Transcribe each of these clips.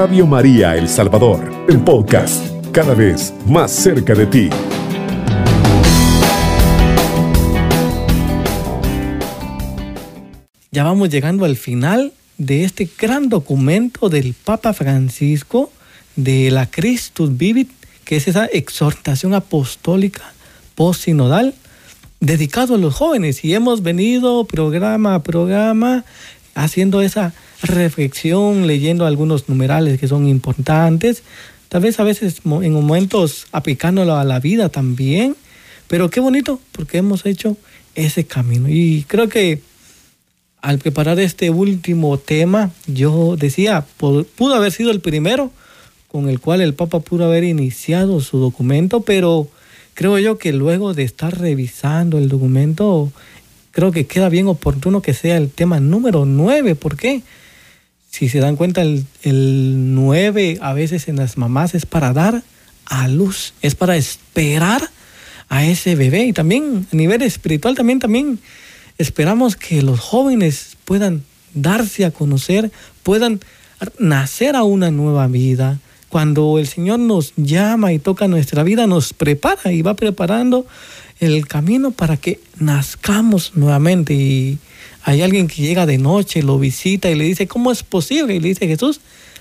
Radio María El Salvador, el podcast, cada vez más cerca de ti. Ya vamos llegando al final de este gran documento del Papa Francisco de la Christus Vivit, que es esa exhortación apostólica post-sinodal dedicado a los jóvenes. Y hemos venido programa a programa haciendo esa reflexión, leyendo algunos numerales que son importantes, tal vez a veces en momentos aplicándolo a la vida también, pero qué bonito porque hemos hecho ese camino. Y creo que al preparar este último tema, yo decía, pudo haber sido el primero con el cual el Papa pudo haber iniciado su documento, pero creo yo que luego de estar revisando el documento, creo que queda bien oportuno que sea el tema número 9. ¿Por qué? Si se dan cuenta, el, el 9 a veces en las mamás es para dar a luz, es para esperar a ese bebé. Y también a nivel espiritual, también, también esperamos que los jóvenes puedan darse a conocer, puedan nacer a una nueva vida. Cuando el Señor nos llama y toca nuestra vida, nos prepara y va preparando el camino para que nazcamos nuevamente. Y hay alguien que llega de noche, lo visita y le dice, ¿cómo es posible? Y le dice Jesús,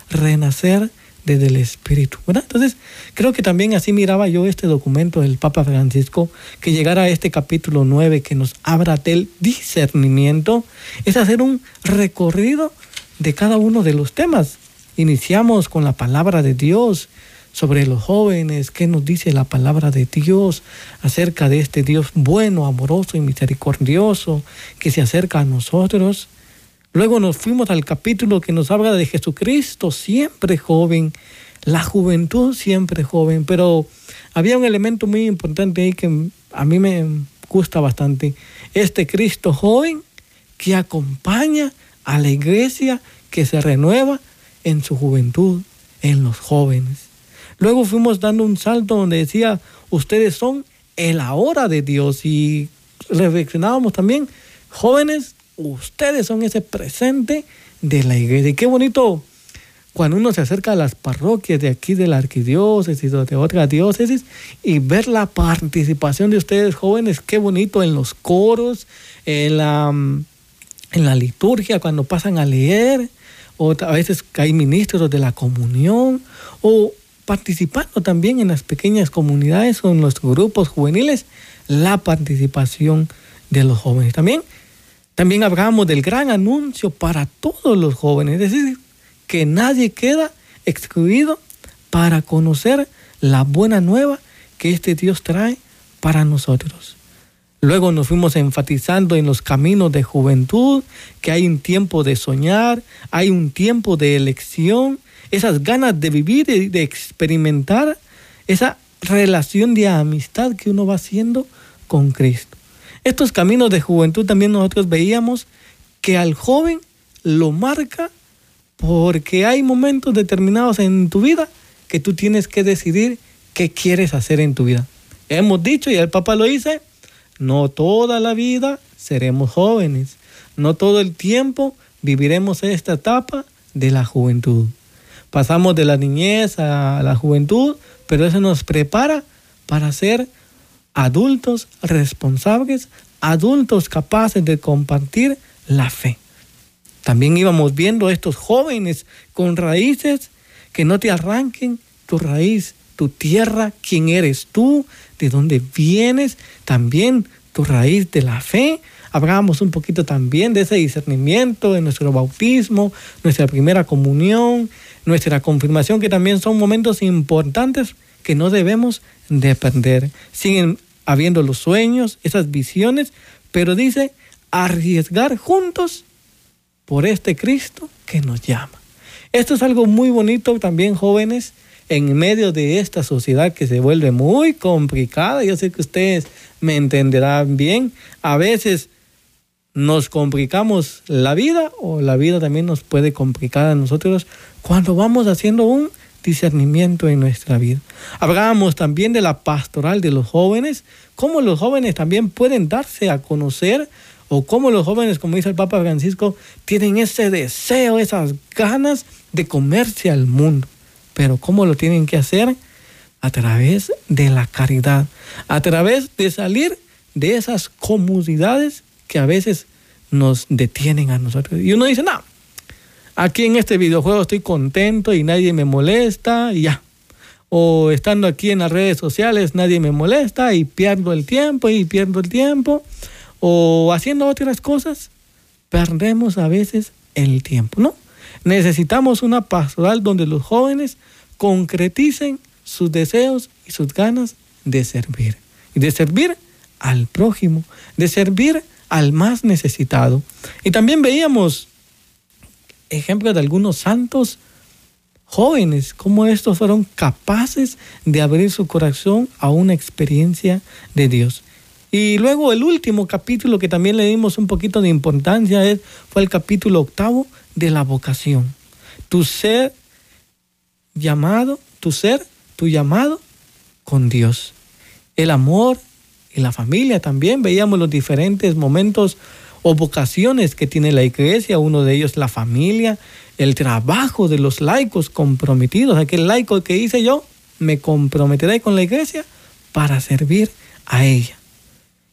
renacer desde el Espíritu. Entonces, creo que también así miraba yo este documento del Papa Francisco, que llegara a este capítulo 9 que nos abra del discernimiento, es hacer un recorrido de cada uno de los temas. Iniciamos con la palabra de Dios, sobre los jóvenes, qué nos dice la palabra de Dios acerca de este Dios bueno, amoroso y misericordioso que se acerca a nosotros. Luego nos fuimos al capítulo que nos habla de Jesucristo, siempre joven, la juventud siempre joven, pero había un elemento muy importante ahí que a mí me gusta bastante. Este Cristo joven que acompaña a la iglesia que se renueva en su juventud, en los jóvenes. Luego fuimos dando un salto donde decía, ustedes son el ahora de Dios y reflexionábamos también, jóvenes, ustedes son ese presente de la iglesia. Y qué bonito cuando uno se acerca a las parroquias de aquí de la arquidiócesis o de otra diócesis y ver la participación de ustedes jóvenes, qué bonito en los coros, en la, en la liturgia, cuando pasan a leer, o a veces hay ministros de la comunión, o participando también en las pequeñas comunidades o en los grupos juveniles, la participación de los jóvenes. También, también hablamos del gran anuncio para todos los jóvenes, es decir, que nadie queda excluido para conocer la buena nueva que este Dios trae para nosotros. Luego nos fuimos enfatizando en los caminos de juventud, que hay un tiempo de soñar, hay un tiempo de elección, esas ganas de vivir y de experimentar esa relación de amistad que uno va haciendo con Cristo. Estos caminos de juventud también nosotros veíamos que al joven lo marca porque hay momentos determinados en tu vida que tú tienes que decidir qué quieres hacer en tu vida. Hemos dicho, y el Papa lo dice, no toda la vida seremos jóvenes, no todo el tiempo viviremos esta etapa de la juventud. Pasamos de la niñez a la juventud, pero eso nos prepara para ser adultos responsables, adultos capaces de compartir la fe. También íbamos viendo estos jóvenes con raíces que no te arranquen tu raíz, tu tierra, quién eres tú, de dónde vienes, también tu raíz de la fe. Hablamos un poquito también de ese discernimiento de nuestro bautismo, nuestra primera comunión, nuestra confirmación, que también son momentos importantes que no debemos de perder. Siguen habiendo los sueños, esas visiones, pero dice arriesgar juntos por este Cristo que nos llama. Esto es algo muy bonito también, jóvenes, en medio de esta sociedad que se vuelve muy complicada. Yo sé que ustedes me entenderán bien. A veces nos complicamos la vida o la vida también nos puede complicar a nosotros cuando vamos haciendo un discernimiento en nuestra vida. Hablábamos también de la pastoral de los jóvenes, cómo los jóvenes también pueden darse a conocer o cómo los jóvenes, como dice el Papa Francisco, tienen ese deseo, esas ganas de comerse al mundo. Pero ¿cómo lo tienen que hacer? A través de la caridad, a través de salir de esas comodidades que a veces nos detienen a nosotros. Y uno dice, no, aquí en este videojuego estoy contento y nadie me molesta y ya. O estando aquí en las redes sociales nadie me molesta y pierdo el tiempo y pierdo el tiempo. O haciendo otras cosas, perdemos a veces el tiempo, ¿no? Necesitamos una pastoral donde los jóvenes concreticen sus deseos y sus ganas de servir. Y de servir al prójimo, de servir al más necesitado. Y también veíamos ejemplos de algunos santos jóvenes, cómo estos fueron capaces de abrir su corazón a una experiencia de Dios. Y luego el último capítulo que también le dimos un poquito de importancia fue el capítulo octavo de la vocación. Tu ser llamado, tu ser, tu llamado con Dios. El amor y la familia también. Veíamos los diferentes momentos o vocaciones que tiene la iglesia, uno de ellos la familia, el trabajo de los laicos comprometidos, aquel laico que hice yo, me comprometeré con la iglesia para servir a ella.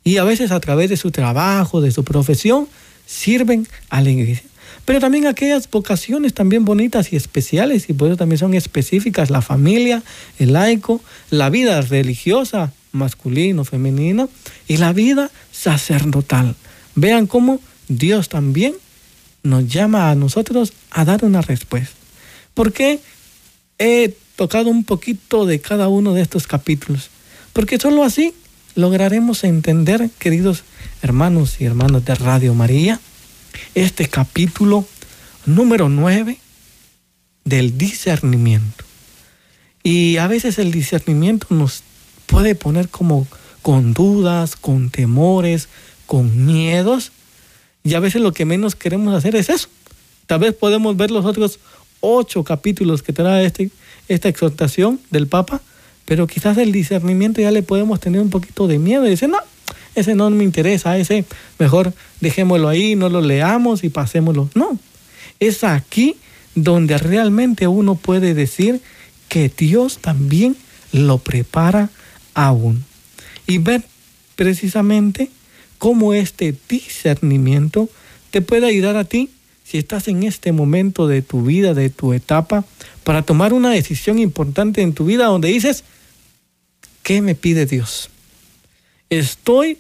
Y a veces a través de su trabajo, de su profesión, sirven a la iglesia. Pero también aquellas vocaciones también bonitas y especiales, y por eso también son específicas, la familia, el laico, la vida religiosa, masculino, femenina, y la vida sacerdotal. Vean cómo Dios también nos llama a nosotros a dar una respuesta. ¿Por qué he tocado un poquito de cada uno de estos capítulos? Porque solo así lograremos entender, queridos hermanos y hermanas de Radio María, este capítulo número 9 del discernimiento. Y a veces el discernimiento nos puede poner como con dudas, con temores, con miedos. Y a veces lo que menos queremos hacer es eso. Tal vez podemos ver los otros ocho capítulos que trae este, esta exhortación del Papa, pero quizás el discernimiento ya le podemos tener un poquito de miedo y decir, no, ese no me interesa, ese mejor dejémoslo ahí, no lo leamos y pasémoslo. No, es aquí donde realmente uno puede decir que Dios también lo prepara aún. Y ver precisamente cómo este discernimiento te puede ayudar a ti si estás en este momento de tu vida, de tu etapa, para tomar una decisión importante en tu vida donde dices, ¿qué me pide Dios? Estoy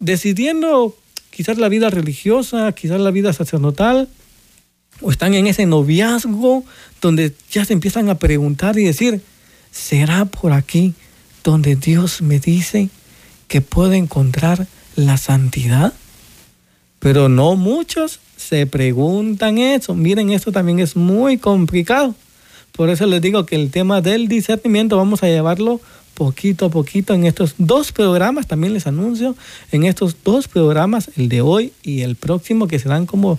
decidiendo quizás la vida religiosa, quizás la vida sacerdotal, o están en ese noviazgo donde ya se empiezan a preguntar y decir, ¿será por aquí donde Dios me dice que puedo encontrar la santidad? Pero no muchos se preguntan eso. Miren, esto también es muy complicado. Por eso les digo que el tema del discernimiento vamos a llevarlo poquito a poquito en estos dos programas. También les anuncio en estos dos programas, el de hoy y el próximo, que serán como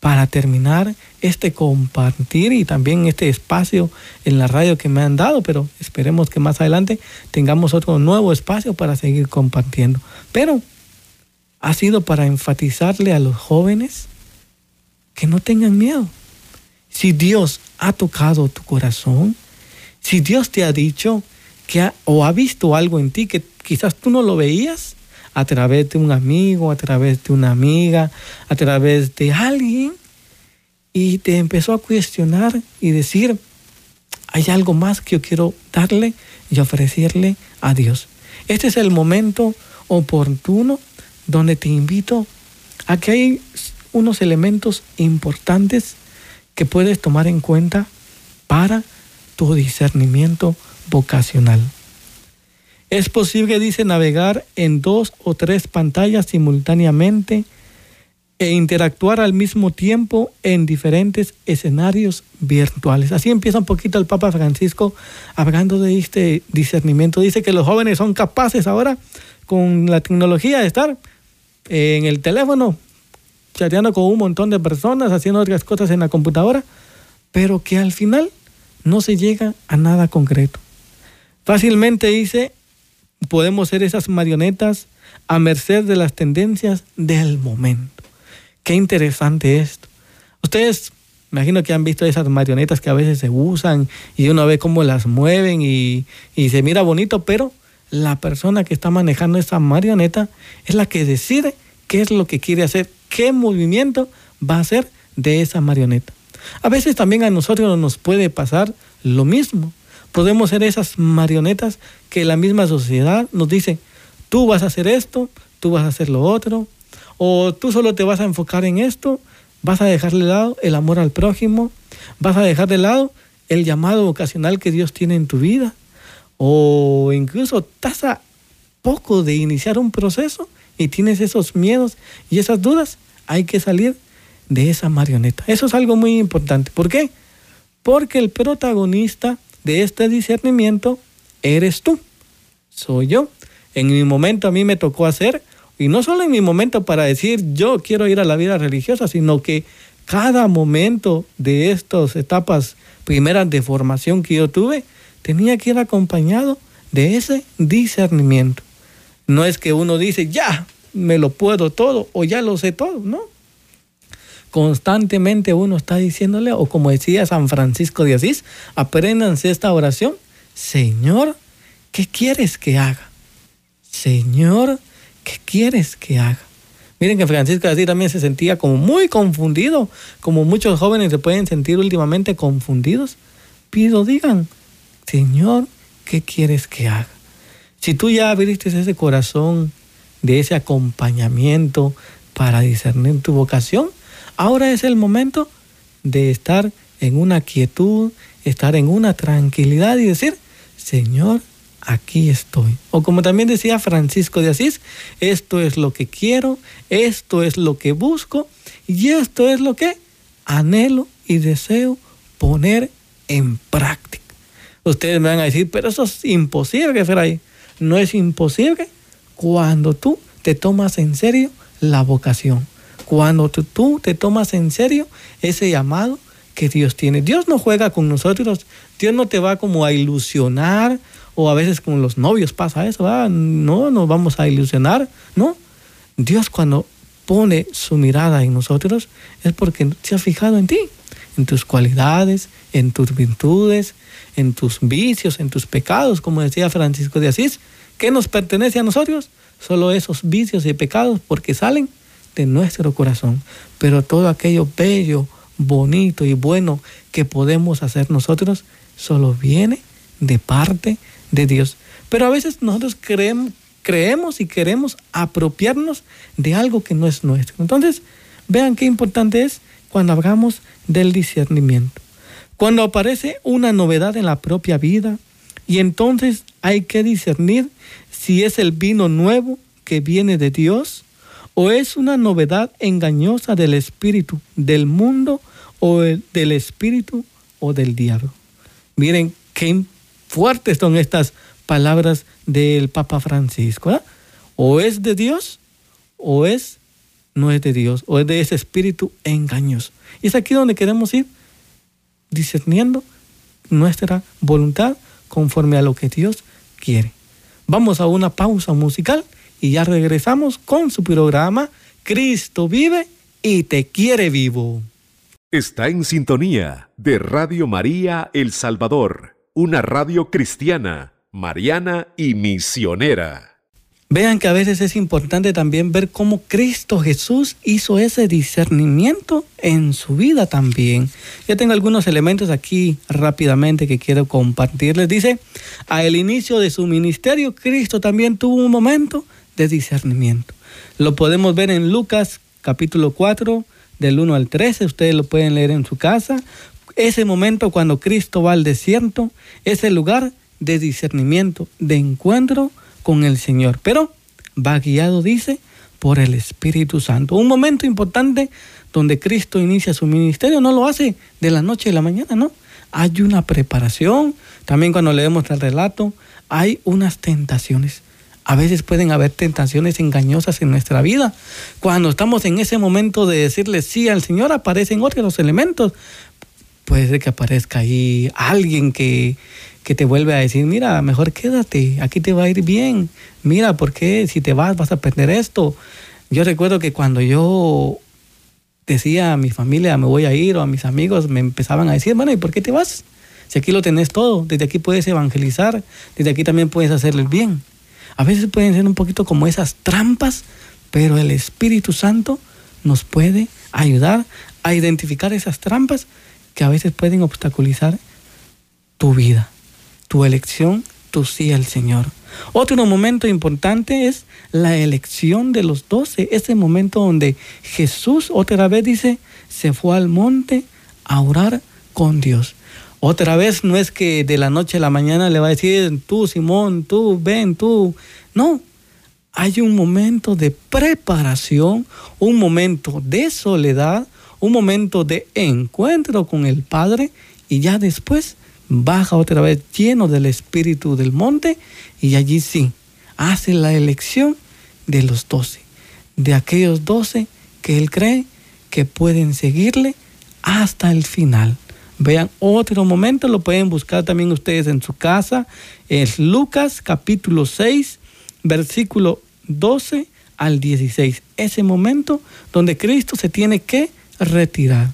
para terminar este compartir y también este espacio en la radio que me han dado, pero esperemos que más adelante tengamos otro nuevo espacio para seguir compartiendo. Pero ha sido para enfatizarle a los jóvenes que no tengan miedo. Si Dios ha tocado tu corazón, si Dios te ha dicho que o ha visto algo en ti que quizás tú no lo veías, a través de un amigo, a través de una amiga, a través de alguien, y te empezó a cuestionar y decir, hay algo más que yo quiero darle y ofrecerle a Dios. Este es el momento oportuno donde te invito a que hay unos elementos importantes que puedes tomar en cuenta para tu discernimiento vocacional. Es posible, dice, navegar en dos o tres pantallas simultáneamente e interactuar al mismo tiempo en diferentes escenarios virtuales. Así empieza un poquito el Papa Francisco hablando de este discernimiento. Dice que los jóvenes son capaces ahora con la tecnología de estar en el teléfono, chateando con un montón de personas, haciendo otras cosas en la computadora, pero que al final no se llega a nada concreto. Fácilmente dice, podemos ser esas marionetas a merced de las tendencias del momento. Qué interesante esto. Ustedes, imagino que han visto esas marionetas que a veces se usan y uno ve cómo las mueven y, y se mira bonito, pero la persona que está manejando esa marioneta es la que decide qué es lo que quiere hacer, qué movimiento va a hacer de esa marioneta. A veces también a nosotros nos puede pasar lo mismo. Podemos ser esas marionetas que la misma sociedad nos dice, tú vas a hacer esto, tú vas a hacer lo otro, o tú solo te vas a enfocar en esto, vas a dejar de lado el amor al prójimo, vas a dejar de lado el llamado vocacional que Dios tiene en tu vida, o incluso estás a poco de iniciar un proceso y tienes esos miedos y esas dudas, hay que salir de esa marioneta. Eso es algo muy importante. ¿Por qué? Porque el protagonista de este discernimiento eres tú, soy yo. En mi momento a mí me tocó hacer, y no solo en mi momento para decir yo quiero ir a la vida religiosa, sino que cada momento de estas etapas primeras de formación que yo tuve, tenía que ir acompañado de ese discernimiento. No es que uno dice, ya, me lo puedo todo o ya lo sé todo, ¿no? Constantemente uno está diciéndole, o como decía San Francisco de Asís, apréndanse esta oración, Señor, ¿qué quieres que haga? Señor, ¿qué quieres que haga? Miren que Francisco de Asís también se sentía como muy confundido, como muchos jóvenes se pueden sentir últimamente confundidos. Pido, digan, Señor, ¿qué quieres que haga? Si tú ya abriste ese corazón de ese acompañamiento para discernir tu vocación, ahora es el momento de estar en una quietud, estar en una tranquilidad y decir, Señor, aquí estoy. O como también decía Francisco de Asís, esto es lo que quiero, esto es lo que busco y esto es lo que anhelo y deseo poner en práctica. Ustedes me van a decir, pero eso es imposible, Fray. No es imposible cuando tú te tomas en serio la vocación, cuando tú, te tomas en serio ese llamado que Dios tiene. Dios no juega con nosotros, Dios no te va como a ilusionar o a veces con los novios pasa eso, no nos vamos a ilusionar, no. Dios cuando pone su mirada en nosotros es porque se ha fijado en ti, en tus cualidades, en tus virtudes, en tus vicios, en tus pecados, como decía Francisco de Asís. ¿Qué nos pertenece a nosotros? Solo esos vicios y pecados porque salen de nuestro corazón. Pero todo aquello bello, bonito y bueno que podemos hacer nosotros solo viene de parte de Dios. Pero a veces nosotros creemos, creemos y queremos apropiarnos de algo que no es nuestro. Entonces, vean qué importante es cuando hablamos del discernimiento. Cuando aparece una novedad en la propia vida y entonces hay que discernir si es el vino nuevo que viene de Dios o es una novedad engañosa del espíritu, del mundo o del espíritu o del diablo. Miren qué fuertes son estas palabras del Papa Francisco. ¿eh? O es de Dios o es no es de Dios o es de ese espíritu engañoso. Y es aquí donde queremos ir discerniendo nuestra voluntad conforme a lo que Dios quiere. Vamos a una pausa musical y ya regresamos con su programa Cristo vive y te quiere vivo. Está en sintonía de Radio María El Salvador, una radio cristiana, mariana y misionera. Vean que a veces es importante también ver cómo Cristo Jesús hizo ese discernimiento en su vida también. Ya tengo algunos elementos aquí rápidamente que quiero compartirles. Dice, al inicio de su ministerio, Cristo también tuvo un momento de discernimiento. Lo podemos ver en Lucas capítulo 4, del 1 al 13, ustedes lo pueden leer en su casa. Ese momento cuando Cristo va al desierto, es el lugar de discernimiento, de encuentro con el Señor, pero va guiado, dice, por el Espíritu Santo. Un momento importante donde Cristo inicia su ministerio, no lo hace de la noche a la mañana, no. Hay una preparación, también cuando leemos el relato, hay unas tentaciones. A veces pueden haber tentaciones engañosas en nuestra vida. Cuando estamos en ese momento de decirle sí al Señor, aparecen otros elementos. Puede ser que aparezca ahí alguien que, que te vuelve a decir, mira, mejor quédate, aquí te va a ir bien, mira, porque si te vas vas a perder esto. Yo recuerdo que cuando yo decía a mi familia, me voy a ir, o a mis amigos, me empezaban a decir, bueno, ¿y por qué te vas? Si aquí lo tenés todo, desde aquí puedes evangelizar, desde aquí también puedes hacerle el bien. A veces pueden ser un poquito como esas trampas, pero el Espíritu Santo nos puede ayudar a identificar esas trampas que a veces pueden obstaculizar tu vida, tu elección, tu sí al Señor. Otro momento importante es la elección de los doce, ese momento donde Jesús otra vez dice, se fue al monte a orar con Dios. Otra vez no es que de la noche a la mañana le va a decir, tú Simón, tú ven, tú. No, hay un momento de preparación, un momento de soledad, un momento de encuentro con el Padre y ya después baja otra vez lleno del espíritu del monte y allí sí hace la elección de los doce, de aquellos doce que él cree que pueden seguirle hasta el final. Vean otro momento, lo pueden buscar también ustedes en su casa. Es Lucas capítulo 6, versículo 12 al 16. Ese momento donde Cristo se tiene que retirar.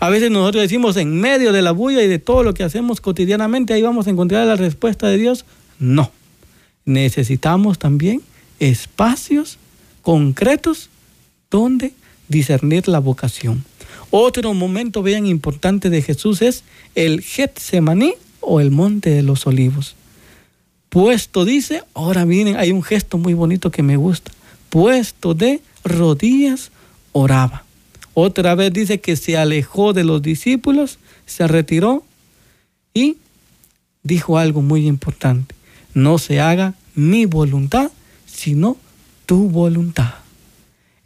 A veces nosotros decimos en medio de la bulla y de todo lo que hacemos cotidianamente, ahí vamos a encontrar la respuesta de Dios. No. Necesitamos también espacios concretos donde discernir la vocación. Otro momento, vean, importante de Jesús es el Getsemaní o el Monte de los Olivos. Puesto, dice, ahora miren, hay un gesto muy bonito que me gusta. Puesto de rodillas, oraba. Otra vez dice que se alejó de los discípulos, se retiró y dijo algo muy importante. No se haga mi voluntad, sino tu voluntad.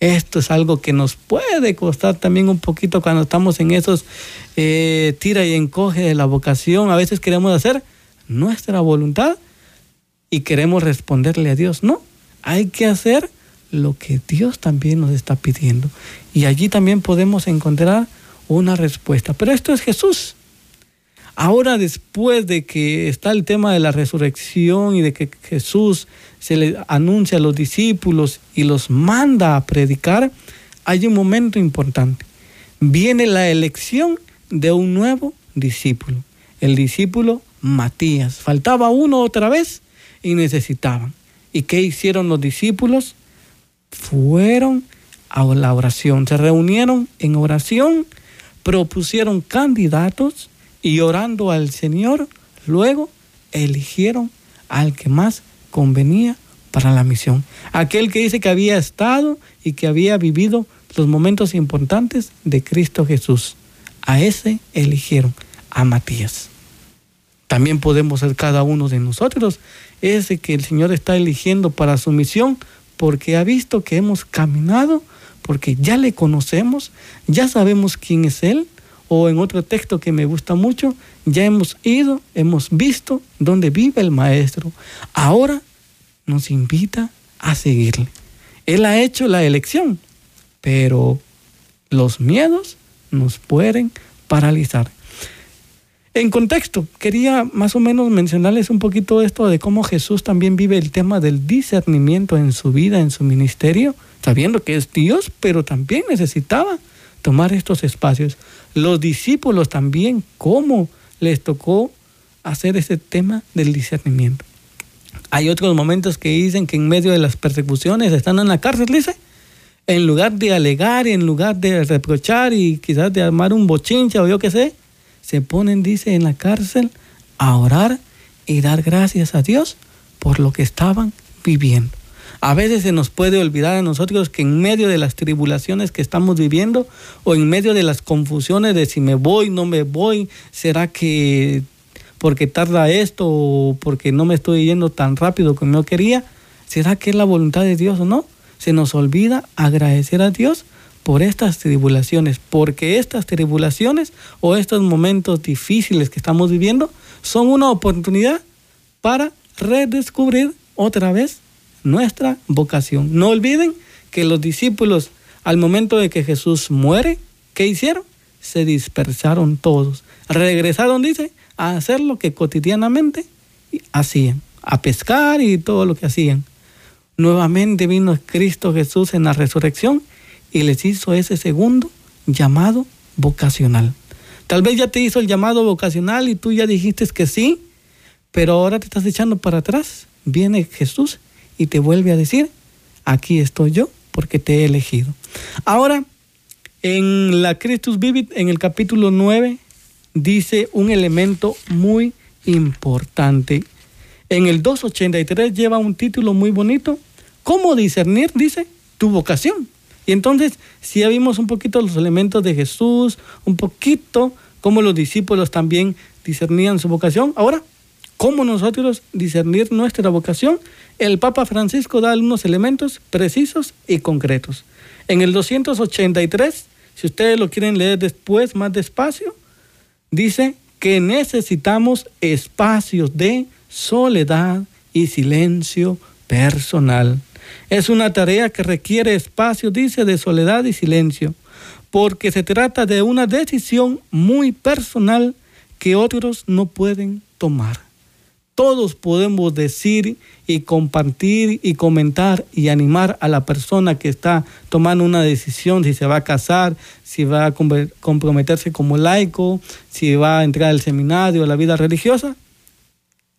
Esto es algo que nos puede costar también un poquito cuando estamos en esos eh, tira y encoge de la vocación. A veces queremos hacer nuestra voluntad y queremos responderle a Dios. No, hay que hacer lo que Dios también nos está pidiendo. Y allí también podemos encontrar una respuesta. Pero esto es Jesús. Ahora después de que está el tema de la resurrección y de que Jesús se le anuncia a los discípulos y los manda a predicar, hay un momento importante. Viene la elección de un nuevo discípulo, el discípulo Matías. Faltaba uno otra vez y necesitaban. ¿Y qué hicieron los discípulos? Fueron a la oración, se reunieron en oración, propusieron candidatos y orando al Señor, luego eligieron al que más convenía para la misión. Aquel que dice que había estado y que había vivido los momentos importantes de Cristo Jesús. A ese eligieron, a Matías. También podemos ser cada uno de nosotros ese que el Señor está eligiendo para su misión porque ha visto que hemos caminado, porque ya le conocemos, ya sabemos quién es Él o en otro texto que me gusta mucho, ya hemos ido, hemos visto dónde vive el Maestro. Ahora nos invita a seguirle. Él ha hecho la elección, pero los miedos nos pueden paralizar. En contexto, quería más o menos mencionarles un poquito esto de cómo Jesús también vive el tema del discernimiento en su vida, en su ministerio, sabiendo que es Dios, pero también necesitaba tomar estos espacios. Los discípulos también, cómo les tocó hacer ese tema del discernimiento. Hay otros momentos que dicen que en medio de las persecuciones están en la cárcel, dice, en lugar de alegar en lugar de reprochar y quizás de armar un bochincha o yo qué sé, se ponen, dice, en la cárcel a orar y dar gracias a Dios por lo que estaban viviendo. A veces se nos puede olvidar a nosotros que en medio de las tribulaciones que estamos viviendo o en medio de las confusiones de si me voy, no me voy, será que porque tarda esto o porque no me estoy yendo tan rápido como yo quería, será que es la voluntad de Dios o no? Se nos olvida agradecer a Dios por estas tribulaciones, porque estas tribulaciones o estos momentos difíciles que estamos viviendo son una oportunidad para redescubrir otra vez nuestra vocación. No olviden que los discípulos, al momento de que Jesús muere, ¿qué hicieron? Se dispersaron todos. Regresaron, dice, a hacer lo que cotidianamente hacían, a pescar y todo lo que hacían. Nuevamente vino Cristo Jesús en la resurrección y les hizo ese segundo llamado vocacional. Tal vez ya te hizo el llamado vocacional y tú ya dijiste que sí, pero ahora te estás echando para atrás. Viene Jesús y te vuelve a decir, aquí estoy yo porque te he elegido. Ahora, en la Christus Vivit, en el capítulo 9, dice un elemento muy importante. En el 283 lleva un título muy bonito. ¿Cómo discernir? Dice, tu vocación. Y entonces, si ya vimos un poquito los elementos de Jesús, un poquito cómo los discípulos también discernían su vocación. Ahora, ¿cómo nosotros discernir nuestra vocación? El Papa Francisco da algunos elementos precisos y concretos. En el 283, si ustedes lo quieren leer después, más despacio, dice que necesitamos espacios de soledad y silencio personal. Es una tarea que requiere espacio, dice, de soledad y silencio, porque se trata de una decisión muy personal que otros no pueden tomar. Todos podemos decir y compartir y comentar y animar a la persona que está tomando una decisión, si se va a casar, si va a comprometerse como laico, si va a entrar al seminario, a la vida religiosa.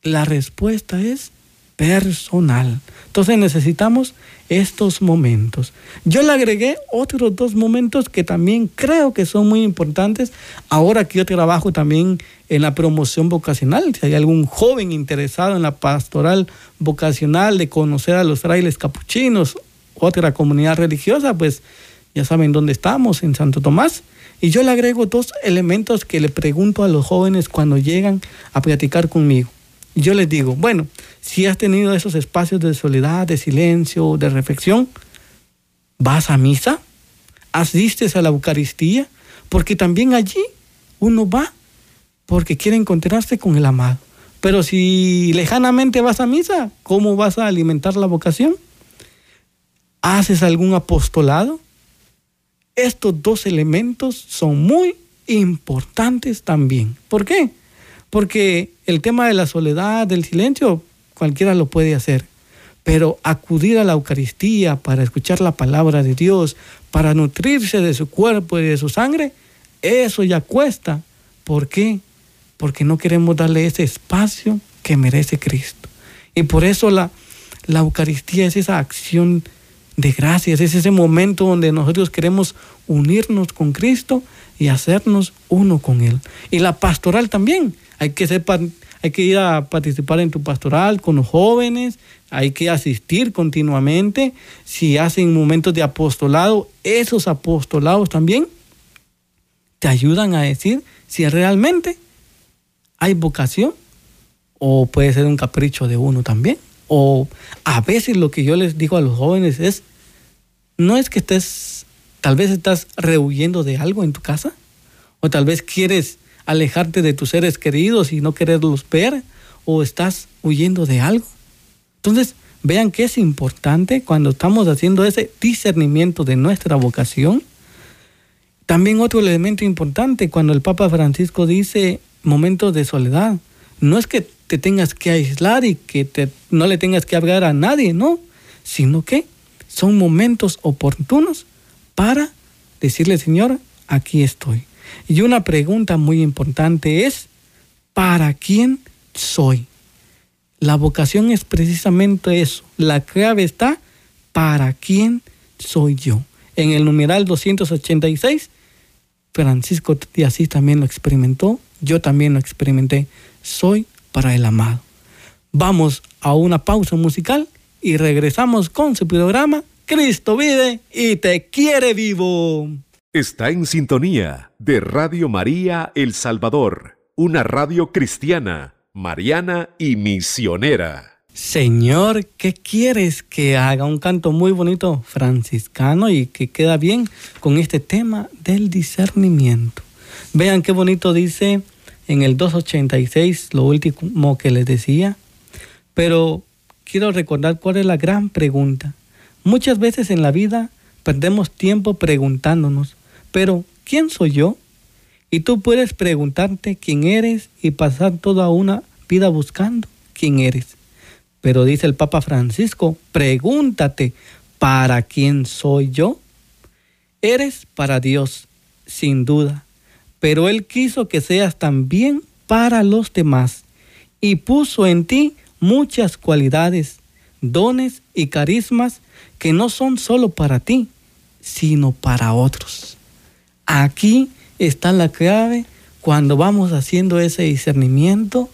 La respuesta es personal. Entonces necesitamos estos momentos. Yo le agregué otros dos momentos que también creo que son muy importantes ahora que yo trabajo también en la promoción vocacional. Si hay algún joven interesado en la pastoral vocacional de conocer a los frailes capuchinos, otra comunidad religiosa, pues ya saben dónde estamos, en Santo Tomás. Y yo le agrego dos elementos que le pregunto a los jóvenes cuando llegan a platicar conmigo yo les digo, bueno, si has tenido esos espacios de soledad, de silencio, de reflexión, ¿vas a misa? ¿Asistes a la Eucaristía? Porque también allí uno va porque quiere encontrarse con el amado. Pero si lejanamente vas a misa, ¿cómo vas a alimentar la vocación? ¿Haces algún apostolado? Estos dos elementos son muy importantes también. ¿Por qué? Porque el tema de la soledad, del silencio, cualquiera lo puede hacer. Pero acudir a la Eucaristía para escuchar la palabra de Dios, para nutrirse de su cuerpo y de su sangre, eso ya cuesta. ¿Por qué? Porque no queremos darle ese espacio que merece Cristo. Y por eso la, la Eucaristía es esa acción de gracias, es ese momento donde nosotros queremos unirnos con Cristo y hacernos uno con Él. Y la pastoral también hay que, ser, hay que ir a participar en tu pastoral con los jóvenes, hay que asistir continuamente. Si hacen momentos de apostolado, esos apostolados también te ayudan a decir si realmente hay vocación o puede ser un capricho de uno también. O a veces lo que yo les digo a los jóvenes es, no es que estés, tal vez estás rehuyendo de algo en tu casa, o tal vez quieres alejarte de tus seres queridos y no quererlos ver o estás huyendo de algo. Entonces, vean que es importante cuando estamos haciendo ese discernimiento de nuestra vocación. También otro elemento importante cuando el Papa Francisco dice momentos de soledad. No es que te tengas que aislar y que te, no le tengas que hablar a nadie, no, sino que son momentos oportunos para decirle, Señor, aquí estoy. Y una pregunta muy importante es, ¿para quién soy? La vocación es precisamente eso. La clave está, ¿para quién soy yo? En el numeral 286, Francisco de Asís también lo experimentó, yo también lo experimenté. Soy para el amado. Vamos a una pausa musical y regresamos con su programa Cristo vive y te quiere vivo. Está en sintonía de Radio María El Salvador, una radio cristiana, mariana y misionera. Señor, ¿qué quieres que haga? Un canto muy bonito franciscano y que queda bien con este tema del discernimiento. Vean qué bonito dice en el 286, lo último que les decía. Pero quiero recordar cuál es la gran pregunta. Muchas veces en la vida perdemos tiempo preguntándonos, pero, ¿quién soy yo? Y tú puedes preguntarte quién eres y pasar toda una vida buscando quién eres. Pero dice el Papa Francisco, pregúntate, ¿para quién soy yo? Eres para Dios, sin duda, pero Él quiso que seas también para los demás y puso en ti muchas cualidades, dones y carismas que no son solo para ti, sino para otros. Aquí está la clave cuando vamos haciendo ese discernimiento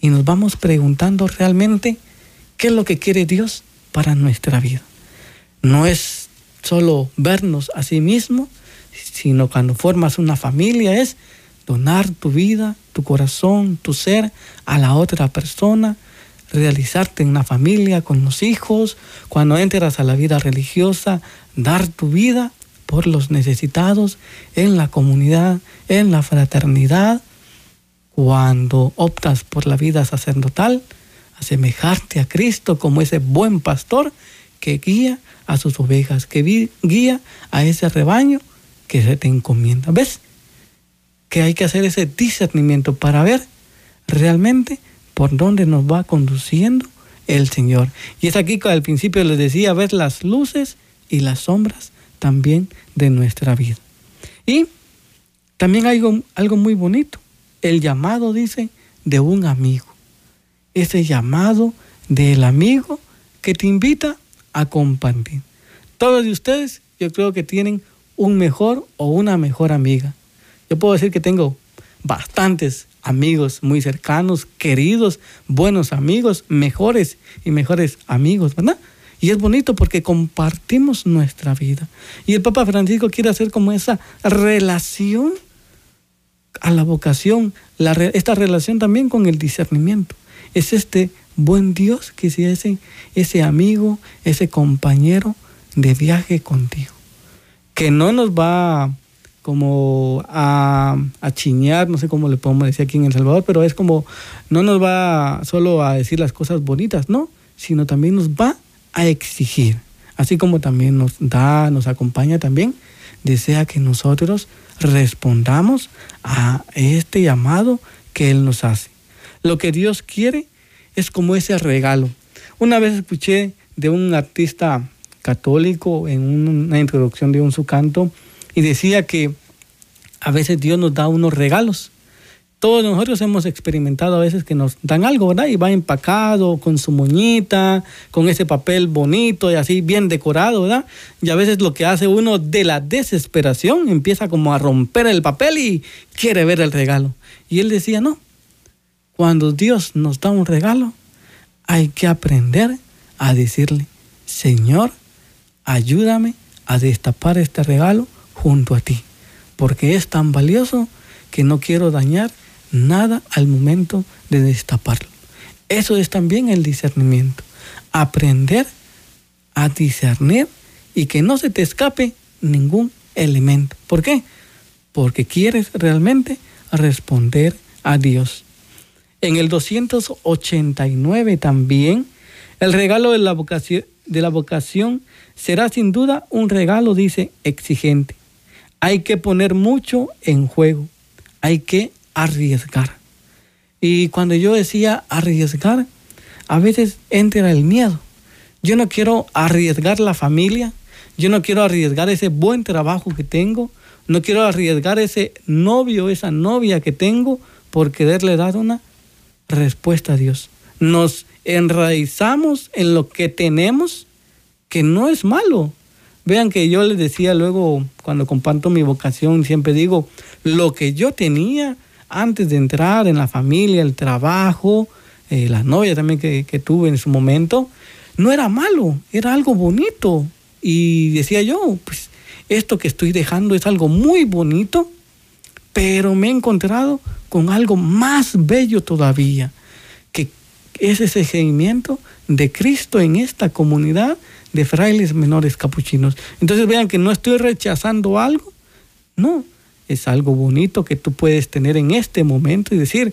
y nos vamos preguntando realmente qué es lo que quiere Dios para nuestra vida. No es solo vernos a sí mismo, sino cuando formas una familia es donar tu vida, tu corazón, tu ser a la otra persona, realizarte en una familia con los hijos, cuando entras a la vida religiosa, dar tu vida por los necesitados en la comunidad, en la fraternidad, cuando optas por la vida sacerdotal, asemejarte a Cristo como ese buen pastor que guía a sus ovejas, que guía a ese rebaño que se te encomienda. ¿Ves? Que hay que hacer ese discernimiento para ver realmente por dónde nos va conduciendo el Señor. Y es aquí que al principio les decía, ver las luces y las sombras también de nuestra vida. Y también hay algo, algo muy bonito, el llamado, dice, de un amigo. Ese llamado del amigo que te invita a compartir. Todos de ustedes yo creo que tienen un mejor o una mejor amiga. Yo puedo decir que tengo bastantes amigos muy cercanos, queridos, buenos amigos, mejores y mejores amigos, ¿verdad? Y es bonito porque compartimos nuestra vida. Y el Papa Francisco quiere hacer como esa relación a la vocación, esta relación también con el discernimiento. Es este buen Dios que sea ese, ese amigo, ese compañero de viaje contigo. Que no nos va como a, a chiñar, no sé cómo le podemos decir aquí en El Salvador, pero es como, no nos va solo a decir las cosas bonitas, no, sino también nos va a exigir, así como también nos da, nos acompaña también, desea que nosotros respondamos a este llamado que Él nos hace. Lo que Dios quiere es como ese regalo. Una vez escuché de un artista católico en una introducción de un su canto y decía que a veces Dios nos da unos regalos todos nosotros hemos experimentado a veces que nos dan algo, ¿verdad? Y va empacado con su moñita, con ese papel bonito y así bien decorado, ¿verdad? Y a veces lo que hace uno de la desesperación empieza como a romper el papel y quiere ver el regalo. Y él decía, no, cuando Dios nos da un regalo, hay que aprender a decirle, Señor, ayúdame a destapar este regalo junto a ti, porque es tan valioso que no quiero dañar nada al momento de destaparlo. Eso es también el discernimiento. Aprender a discernir y que no se te escape ningún elemento. ¿Por qué? Porque quieres realmente responder a Dios. En el 289 también, el regalo de la vocación, será sin duda un regalo, dice, exigente. Hay que poner mucho en juego. Hay que arriesgar. Y cuando yo decía arriesgar, a veces entra el miedo. Yo no quiero arriesgar la familia, yo no quiero arriesgar ese buen trabajo que tengo, no quiero arriesgar ese novio, esa novia que tengo por quererle dar una respuesta a Dios. Nos enraizamos en lo que tenemos, que no es malo. Vean que yo les decía luego, cuando comparto mi vocación, siempre digo, lo que yo tenía, antes de entrar en la familia, el trabajo, eh, la novia también que, que tuve en su momento, no era malo, era algo bonito. Y decía yo, pues esto que estoy dejando es algo muy bonito, pero me he encontrado con algo más bello todavía, que es ese seguimiento de Cristo en esta comunidad de frailes menores capuchinos. Entonces vean que no estoy rechazando algo, no, es algo bonito que tú puedes tener en este momento y decir,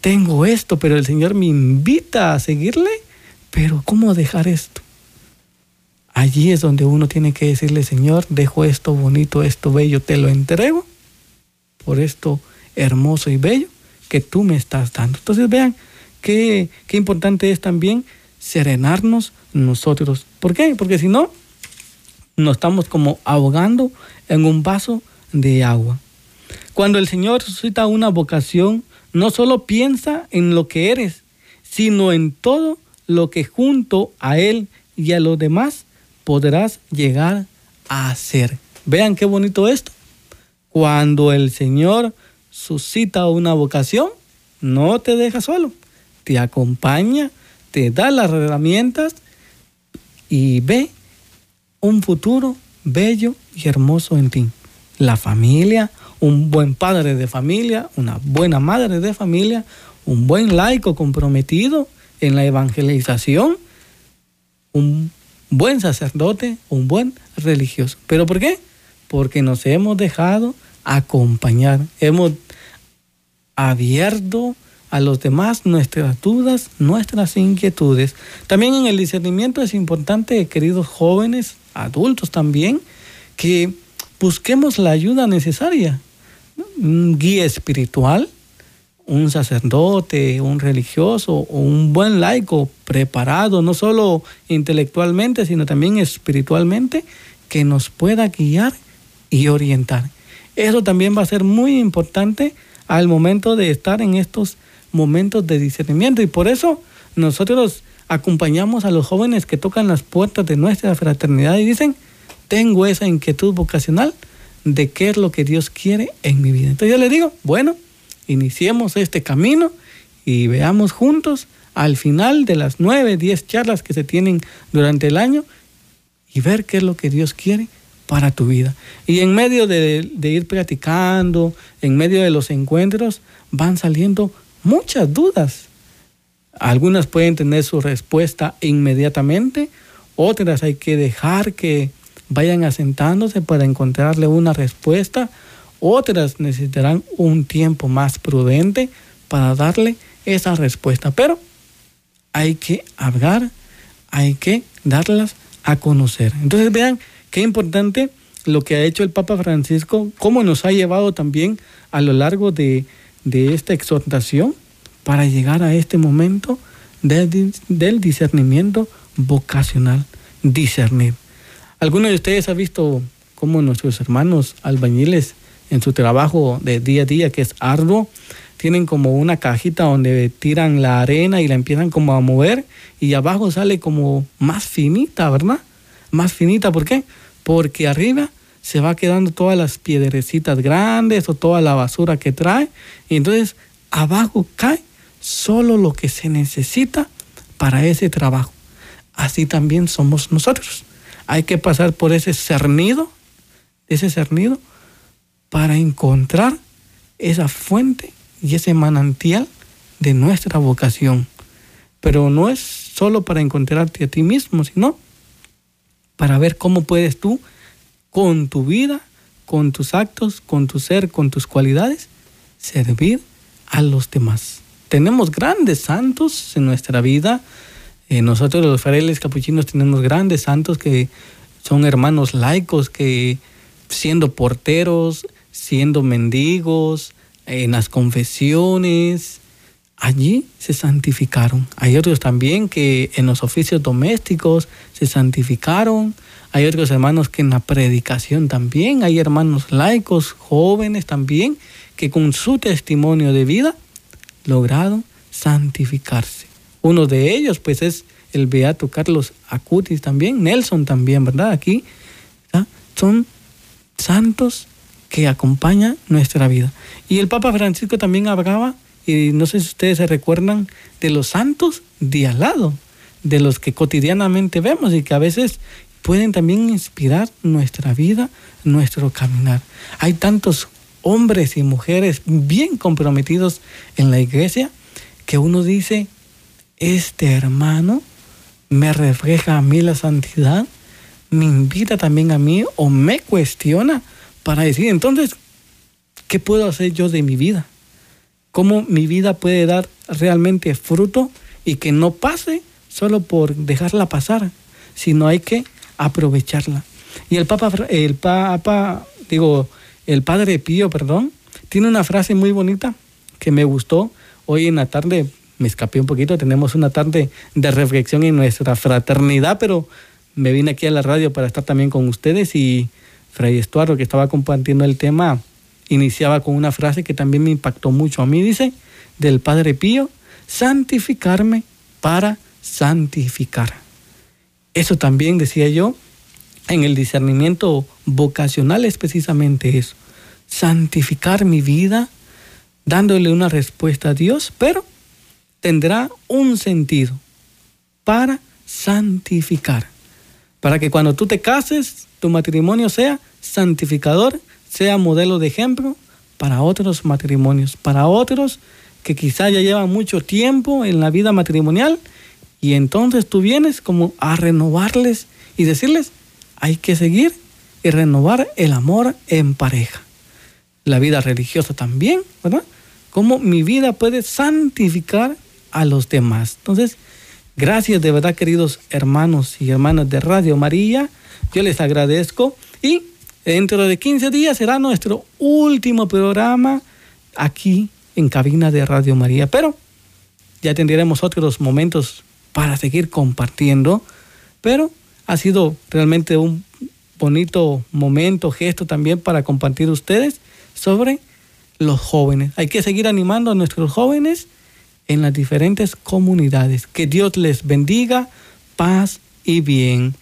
tengo esto, pero el Señor me invita a seguirle, pero ¿cómo dejar esto? Allí es donde uno tiene que decirle, Señor, dejo esto bonito, esto bello, te lo entrego, por esto hermoso y bello que tú me estás dando. Entonces vean qué, qué importante es también serenarnos nosotros. ¿Por qué? Porque si no, nos estamos como ahogando en un vaso de agua. Cuando el Señor suscita una vocación, no solo piensa en lo que eres, sino en todo lo que junto a Él y a los demás podrás llegar a hacer. Vean qué bonito esto. Cuando el Señor suscita una vocación, no te deja solo, te acompaña, te da las herramientas y ve un futuro bello y hermoso en ti. La familia, un buen padre de familia, una buena madre de familia, un buen laico comprometido en la evangelización, un buen sacerdote, un buen religioso. ¿Pero por qué? Porque nos hemos dejado acompañar, hemos abierto a los demás nuestras dudas, nuestras inquietudes. También en el discernimiento es importante, queridos jóvenes, adultos también, que busquemos la ayuda necesaria. Un guía espiritual, un sacerdote, un religioso o un buen laico preparado, no solo intelectualmente, sino también espiritualmente, que nos pueda guiar y orientar. Eso también va a ser muy importante al momento de estar en estos momentos de discernimiento y por eso nosotros acompañamos a los jóvenes que tocan las puertas de nuestra fraternidad y dicen, tengo esa inquietud vocacional de qué es lo que Dios quiere en mi vida. Entonces yo les digo, bueno, iniciemos este camino y veamos juntos al final de las nueve, diez charlas que se tienen durante el año y ver qué es lo que Dios quiere para tu vida. Y en medio de, ir platicando, en medio de los encuentros, van saliendo muchas dudas. Algunas pueden tener su respuesta inmediatamente, otras hay que dejar que vayan asentándose para encontrarle una respuesta otras necesitarán un tiempo más prudente para darle esa respuesta. Pero hay que hablar, hay que darlas a conocer. Entonces vean qué importante lo que ha hecho el Papa Francisco, cómo nos ha llevado también a lo largo de, esta exhortación para llegar a este momento del, del discernimiento vocacional, discernir. ¿Alguno de ustedes ha visto cómo nuestros hermanos albañiles en su trabajo de día a día, que es arduo, tienen como una cajita donde tiran la arena y la empiezan como a mover y abajo sale como más finita, ¿verdad? Más finita, ¿por qué? Porque arriba se va quedando todas las piedrecitas grandes o toda la basura que trae y entonces abajo cae solo lo que se necesita para ese trabajo. Así también somos nosotros. Hay que pasar por ese cernido, ese cernido, para encontrar esa fuente y ese manantial de nuestra vocación. Pero no es solo para encontrarte a ti mismo, sino para ver cómo puedes tú, con tu vida, con tus actos, con tu ser, con tus cualidades, servir a los demás. Tenemos grandes santos en nuestra vida. Eh, nosotros los frailes capuchinos tenemos grandes santos que son hermanos laicos que siendo porteros, siendo mendigos, en las confesiones, allí se santificaron. Hay otros también que en los oficios domésticos se santificaron. Hay otros hermanos que en la predicación también. Hay hermanos laicos, jóvenes también, que con su testimonio de vida lograron santificarse. Uno de ellos pues es el beato Carlos Acutis también, Nelson también, ¿verdad? Aquí son santos que acompaña nuestra vida. Y el Papa Francisco también hablaba, y no sé si ustedes se recuerdan, de los santos de al lado, de los que cotidianamente vemos y que a veces pueden también inspirar nuestra vida, nuestro caminar. Hay tantos hombres y mujeres bien comprometidos en la iglesia que uno dice, este hermano me refleja a mí la santidad, me invita también a mí o me cuestiona para decir, entonces, ¿qué puedo hacer yo de mi vida? ¿Cómo mi vida puede dar realmente fruto y que no pase solo por dejarla pasar, sino hay que aprovecharla? Y el Papa, el Papa, digo, el Padre Pío, perdón, tiene una frase muy bonita que me gustó. Hoy en la tarde me escapé un poquito, tenemos una tarde de reflexión en nuestra fraternidad, pero me vine aquí a la radio para estar también con ustedes y Fray Estuardo, que estaba compartiendo el tema, iniciaba con una frase que también me impactó mucho a mí, dice, del Padre Pío, santificarme para santificar. Eso también decía yo, en el discernimiento vocacional es precisamente eso, santificar mi vida, dándole una respuesta a Dios, pero tendrá un sentido para santificar. Para que cuando tú te cases, tu matrimonio sea santificador, sea modelo de ejemplo para otros matrimonios, para otros que quizá ya llevan mucho tiempo en la vida matrimonial y entonces tú vienes como a renovarles y decirles, hay que seguir y renovar el amor en pareja. La vida religiosa también, ¿verdad? Cómo mi vida puede santificar a los demás. Entonces, gracias de verdad, queridos hermanos y hermanas de Radio María. Yo les agradezco y dentro de 15 días será nuestro último programa aquí en cabina de Radio María. Pero ya tendremos otros momentos para seguir compartiendo. Pero ha sido realmente un bonito momento, gesto también para compartir ustedes sobre los jóvenes. Hay que seguir animando a nuestros jóvenes en las diferentes comunidades. Que Dios les bendiga, paz y bien.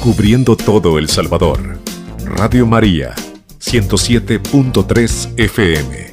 Cubriendo todo El Salvador. Radio María, 107.3 FM.